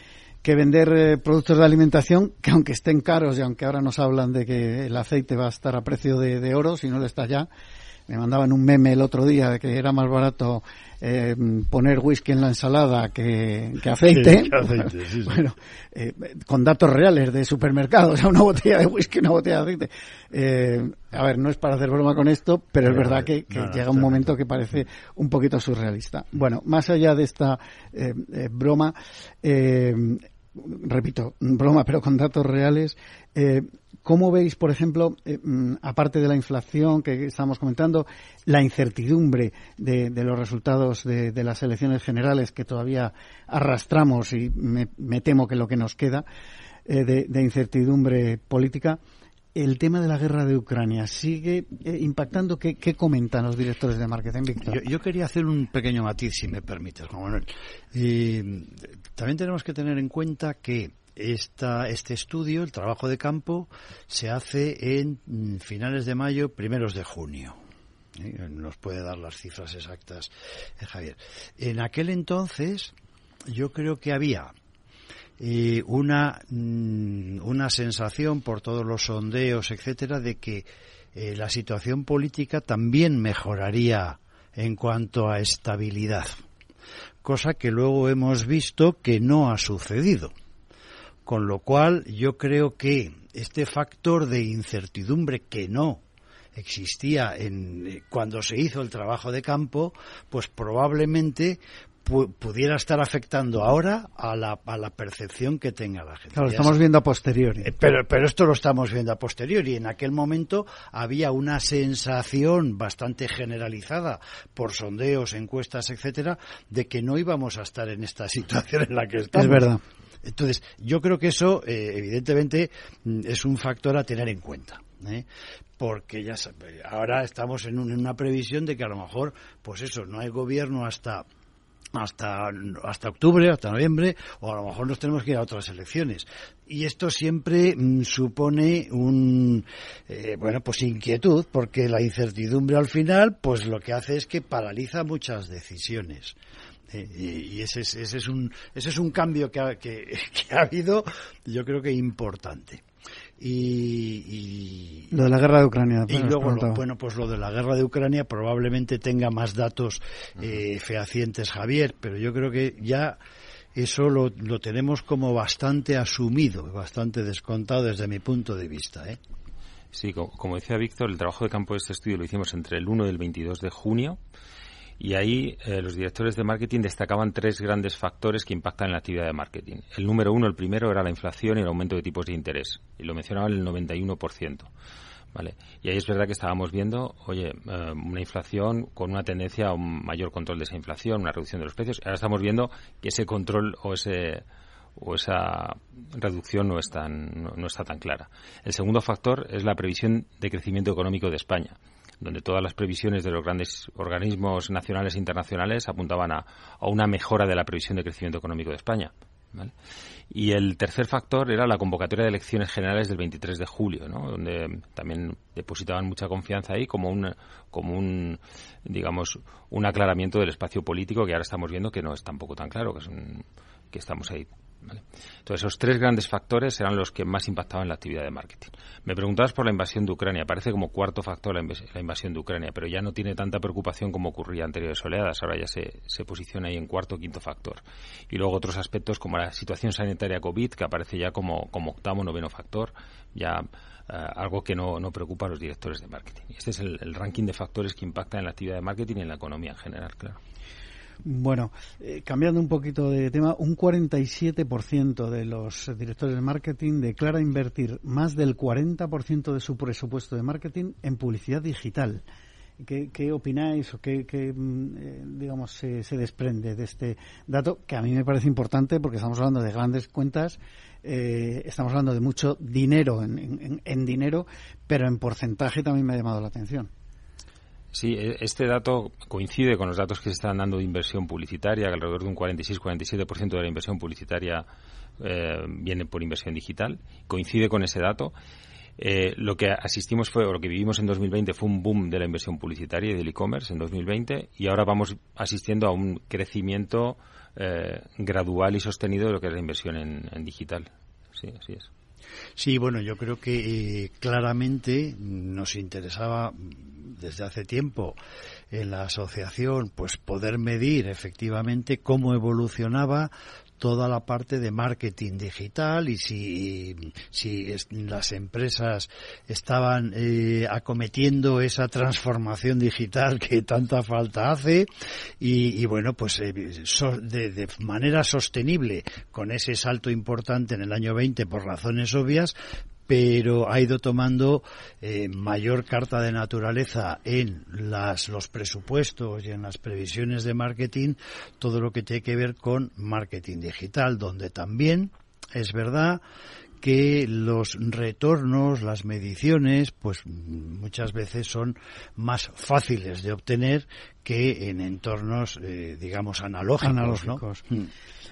A: que vender eh, productos de alimentación que aunque estén caros y aunque ahora nos hablan de que el aceite va a estar a precio de, oro, si no lo está ya, me mandaban un meme el otro día de que era más barato eh, poner whisky en la ensalada que, aceite. <laughs> bueno, eh, con datos reales de supermercados, <laughs> o sea, una botella de whisky, una botella de aceite. a ver, no es para hacer broma con esto, pero es verdad que, llega un momento que parece un poquito surrealista. Bueno, más allá de esta broma, repito, broma, pero con datos reales. Eh, ¿Cómo veis, por ejemplo, eh, mm, aparte de la inflación que estamos comentando, la incertidumbre de, los resultados de, las elecciones generales que todavía arrastramos y me, temo que lo que nos queda eh, de, incertidumbre política? El tema de la guerra de Ucrania sigue eh, impactando. ¿Qué, comentan los directores de marketing, Víctor?
F: Yo, quería hacer un pequeño matiz, si me permites, Juan Manuel. también tenemos que tener en cuenta que esta, este estudio, el trabajo de campo, se hace en mm, finales de mayo, primeros de junio. ¿eh? Nos puede dar las cifras exactas, eh, Javier. En aquel entonces, yo creo que había y una, mm, una sensación por todos los sondeos, etcétera, de que eh, la situación política también mejoraría en cuanto a estabilidad, cosa que luego hemos visto que no ha sucedido. Con lo cual, yo creo que este factor de incertidumbre que no existía en, eh, cuando se hizo el trabajo de campo, pues probablemente pudiera estar afectando ahora a la, a la percepción que tenga la gente.
A: Claro, lo estamos viendo a posteriori.
F: Eh, pero, pero esto lo estamos viendo a posteriori. En aquel momento había una sensación bastante generalizada por sondeos, encuestas, etcétera, de que no íbamos a estar en esta <laughs> situación en la que estamos.
A: Es verdad.
F: Entonces, yo creo que eso, eh, evidentemente, mm, es un factor a tener en cuenta. ¿eh? porque ya ahora estamos en, en, una previsión de que a lo mejor, pues eso, no hay gobierno hasta hasta, hasta octubre, hasta noviembre, o a lo mejor nos tenemos que ir a otras elecciones. Y esto siempre mm, supone un, eh, bueno, pues inquietud, porque la incertidumbre al final, pues lo que hace es que paraliza muchas decisiones. Eh, y, ese, es, ese, es un, ese es un cambio que <laughs> que ha habido, yo creo que importante. Y,
A: lo de la guerra de Ucrania.
F: Y luego, bueno, pues lo de la guerra de Ucrania probablemente tenga más datos eh, fehacientes, Javier, pero yo creo que ya eso lo, lo, tenemos como bastante asumido, bastante descontado desde mi punto de vista. ¿eh?
G: Sí, como, decía Víctor, el trabajo de campo de este estudio lo hicimos entre el 1 y el 22 de junio y ahí eh, los directores de marketing destacaban tres grandes factores que impactan en la actividad de marketing. El número uno, el primero, era la inflación y el aumento de tipos de interés. Y lo mencionaban el 91%. ¿Vale? Y ahí es verdad que estábamos viendo, oye, eh, una inflación con una tendencia a un mayor control de esa inflación, una reducción de los precios. Ahora estamos viendo que ese control o ese o esa reducción no, es tan, no está tan clara. El segundo factor es la previsión de crecimiento económico de España donde todas las previsiones de los grandes organismos nacionales e internacionales apuntaban a, una mejora de la previsión de crecimiento económico de España. Y el tercer factor era la convocatoria de elecciones generales del 23 de julio, donde también depositaban mucha confianza ahí como un, como un, digamos, un aclaramiento del espacio político que ahora estamos viendo que no es tampoco tan claro, que, es que estamos ahí entonces, esos tres grandes factores eran los que más impactaban en la actividad de marketing. Me preguntabas por la invasión de Ucrania. Parece como cuarto factor la, invasión de Ucrania, pero ya no tiene tanta preocupación como ocurría anteriores oleadas. Ahora ya se, se posiciona ahí en cuarto o quinto factor. Y luego otros aspectos como la situación sanitaria COVID, que aparece ya como, como octavo noveno factor, ya eh, algo que no, no, preocupa a los directores de marketing. Este es el, el ranking de factores que impactan en la actividad de marketing y en la economía en general, claro.
A: Bueno, eh, cambiando un poquito de tema, un 47% de los directores de marketing declara invertir más del 40% de su presupuesto de marketing en publicidad digital. ¿Qué, opináis o qué, mm, eh, digamos, se, desprende de este dato que a mí me parece importante porque estamos hablando de grandes cuentas, eh, estamos hablando de mucho dinero en dinero, pero en porcentaje también me ha llamado la atención.
G: Sí, e, este dato coincide con los datos que se están dando de inversión publicitaria, que alrededor de un 46-47% de la inversión publicitaria eh, viene por inversión digital. Coincide con ese dato. Eh, lo que asistimos fue, o lo que vivimos en 2020 fue un boom de la inversión publicitaria y del e-commerce en 2020 y ahora vamos asistiendo a un crecimiento eh, gradual y sostenido de lo que es la inversión en, digital. Sí, así es.
F: Sí, bueno, yo creo que claramente nos interesaba desde hace tiempo en la asociación, pues poder medir efectivamente cómo evolucionaba toda la parte de marketing digital y si, si las empresas estaban eh, acometiendo esa transformación digital <laughs> que tanta falta hace y, bueno pues eh, de, de, manera sostenible con ese salto importante en el año 20 por razones obvias pero ha ido tomando eh, mayor carta de naturaleza en las, los presupuestos y en las previsiones de marketing todo lo que tiene que ver con marketing digital, donde también es verdad que los retornos, las mediciones, pues muchas veces son más fáciles de obtener que en entornos, eh, digamos, analógicos.
A: Mm.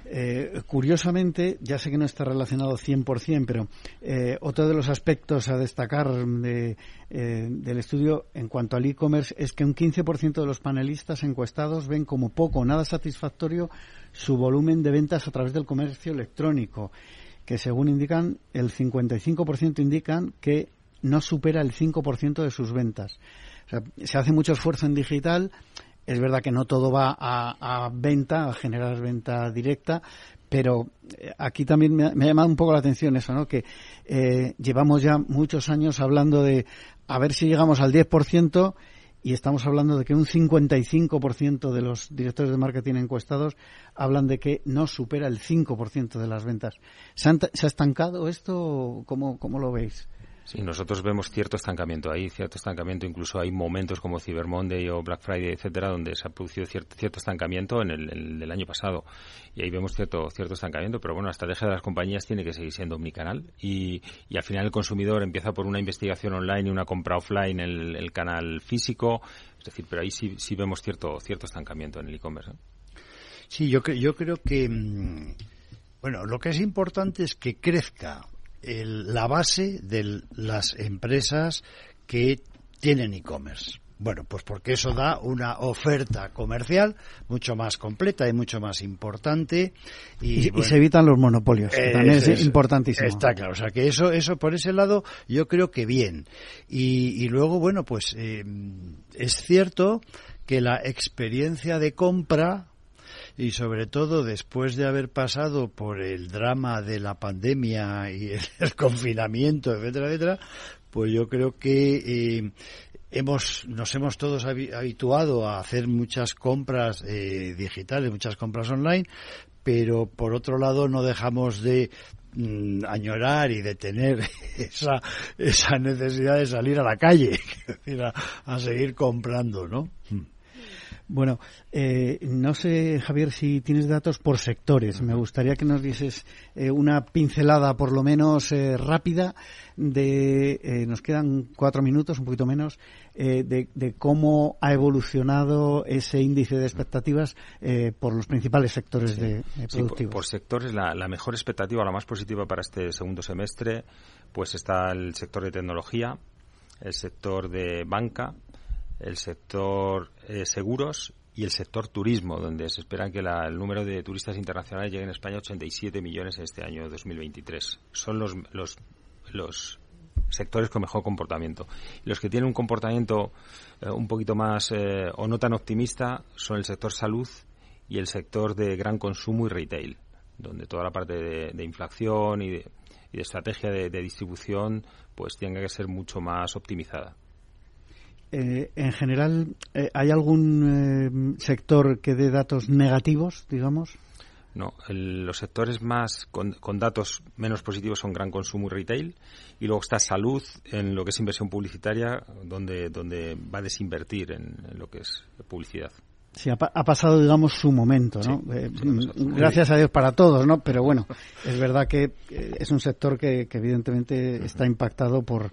A: Eh, curiosamente, ya sé que no está relacionado 100%, pero eh, otro de los aspectos a destacar de, del estudio en cuanto al e-commerce es que un 15% de los panelistas encuestados ven como poco o nada satisfactorio su volumen de ventas a través del comercio electrónico que según indican, el 55% indican que no supera el 5% de sus ventas. Se hace mucho esfuerzo en digital. Es verdad que no todo va a, venta, a generar venta directa, pero eh, aquí también me ha, llamado un poco la atención eso, ¿no? Que eh, llevamos ya muchos años hablando de a ver si llegamos al 10% y estamos hablando de que un 55% de los directores de marketing encuestados hablan de que no supera el 5% de las ventas. ¿Se, ha estancado esto? ¿Cómo, ¿Cómo lo veis?
G: Sí, nosotros vemos cierto estancamiento ahí, cierto estancamiento. Incluso hay momentos como Cyber Monday o Black Friday, etcétera, donde se ha producido cierto, cierto estancamiento en el, año pasado. Y ahí vemos cierto, cierto estancamiento. Pero bueno, la estrategia de las compañías tiene que seguir siendo omnicanal. Y, y al final el consumidor empieza por una investigación online y una compra offline en el, canal físico. Es decir, pero ahí sí, sí vemos cierto, cierto estancamiento en el e-commerce.
F: Sí, yo, yo creo que. Mm, bueno, lo que es importante es que crezca la base de las empresas que tienen e-commerce. Bueno, pues porque eso da una oferta comercial mucho más completa y mucho más importante.
A: Y, se evitan los monopolios, que también es, importantísimo.
F: Está claro, o sea que eso, eso por ese lado yo creo que bien. Y, luego, bueno, pues eh, es cierto que la experiencia de compra y sobre todo después de haber pasado por el drama de la pandemia y <laughs> el, confinamiento, etcétera, etcétera, pues yo creo que eh, hemos, nos hemos todos habituado a hacer muchas compras eh, digitales, muchas compras online, pero por otro lado no dejamos de mm, añorar y de tener <laughs> esa, esa necesidad de salir a la calle, <laughs> a, seguir comprando, ¿no?
A: Bueno, eh, no sé, Javier, si tienes datos por sectores. Me gustaría que nos dieses eh, una pincelada, por lo menos eh, rápida, de. nos quedan cuatro minutos, un poquito menos, de, cómo ha evolucionado ese índice de expectativas por los principales sectores de, productivos.
G: por, sectores, la, la mejor expectativa, la más positiva para este segundo semestre, pues está el sector de tecnología, el sector de banca, el sector eh, seguros y el sector turismo, donde se espera que el número de turistas internacionales llegue en España a 87 millones en este año 2023. Son los, los, los sectores con mejor comportamiento. los que tienen un comportamiento eh, un poquito más eh, o no tan optimista son el sector salud y el sector de gran consumo y retail, donde toda la parte de, inflación y de, estrategia de, de distribución pues tiene que ser mucho más optimizada.
A: Eh, en general, eh, ¿hay algún eh, sector que dé datos negativos, digamos?
G: No, los sectores más con, datos menos positivos son gran consumo y retail y luego está salud en lo que es inversión publicitaria donde donde va a desinvertir en, lo que es publicidad.
A: Sí, ha, pasado, digamos, su momento, ¿no? gracias a Dios para todos, ¿no? Pero bueno, <laughs> es verdad que es un sector que evidentemente está impactado por,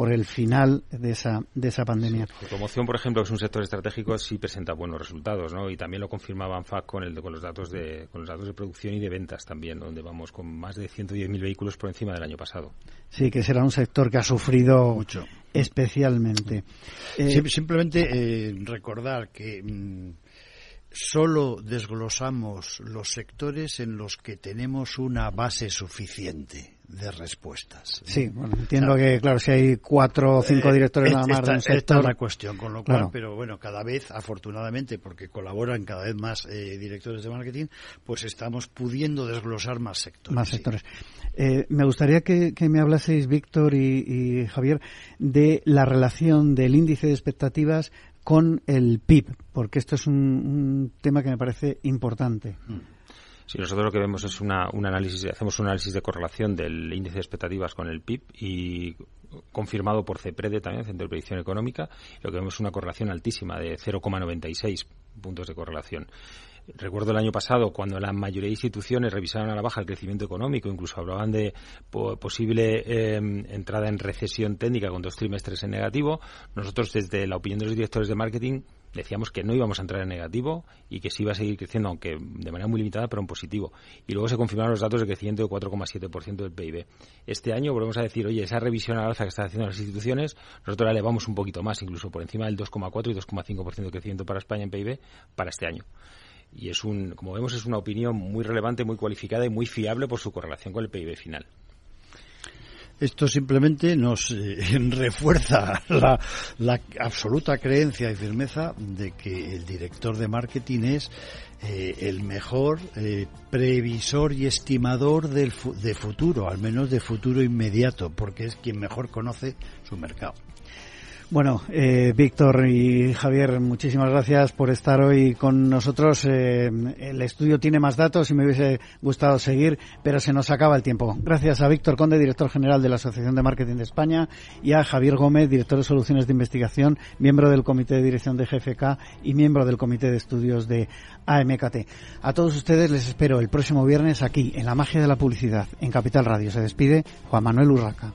A: por el final de esa, de esa pandemia.
G: La automoción, por ejemplo, que es un sector estratégico, sí presenta buenos resultados, ¿no? Y también lo confirmaba ANFAC con, el, con, los datos de, con los datos de producción y de ventas también, donde vamos con más de 110.000 vehículos por encima del año pasado.
A: Sí, que será un sector que ha sufrido mucho especialmente.
F: Eh, simplemente eh, recordar que mm, solo desglosamos los sectores en los que tenemos una base suficiente de respuestas.
A: Sí, bueno, entiendo que, claro, si hay cuatro o cinco eh, directores nada más de un sector...
F: Esta es la cuestión, con lo cual, pero bueno, cada vez, afortunadamente, porque colaboran cada vez más eh, directores de marketing, pues estamos pudiendo desglosar más sectores.
A: Más sectores. Eh, me gustaría que, me hablaseis, Víctor y, Javier, de la relación del índice de expectativas con el PIB, porque esto es un, tema que me parece importante. Mm.
G: Si nosotros lo que vemos es un análisis, hacemos un análisis de correlación del índice de expectativas con el PIB y confirmado por CEPREDE también, Centro de Predicción Económica, lo que vemos es una correlación altísima de 0,96 puntos de correlación. Recuerdo el año pasado cuando la mayoría de instituciones revisaron a la baja el crecimiento económico, incluso hablaban de posible em, entrada en recesión técnica con dos trimestres en negativo. Nosotros, desde la opinión de los directores de marketing, decíamos que no íbamos a entrar en negativo y que sí iba a seguir creciendo, aunque de manera muy limitada, pero en positivo. Y luego se confirmaron los datos de crecimiento de 4,7% del PIB. Este año volvemos a decir, oye, esa revisión al alza que están haciendo las instituciones, nosotros la elevamos un poquito más, incluso por encima del 2,4 y 2,5% de crecimiento para España en PIB para este año. Y es un, como vemos, es una opinión muy relevante, muy cualificada y muy fiable por su correlación con el PIB final.
F: Esto simplemente nos eh, <laughs> refuerza la, absoluta creencia y firmeza de que el director de marketing es eh, el mejor eh, previsor y estimador del de futuro, al menos de futuro inmediato, porque es quien mejor conoce su mercado.
A: Bueno, eh, Víctor y Javier, muchísimas gracias por estar hoy con nosotros. Eh, el estudio tiene más datos y me hubiese gustado seguir, pero se nos acaba el tiempo. Gracias a Víctor Conde, director general de la Asociación de Marketing de España, y a Javier Gómez, director de Soluciones de Investigación, miembro del Comité de Dirección de GFK y miembro del Comité de Estudios de AMKT. A todos ustedes les espero el próximo viernes aquí, en La Magia de la Publicidad, en Capital Radio. Se despide Juan Manuel Urraca.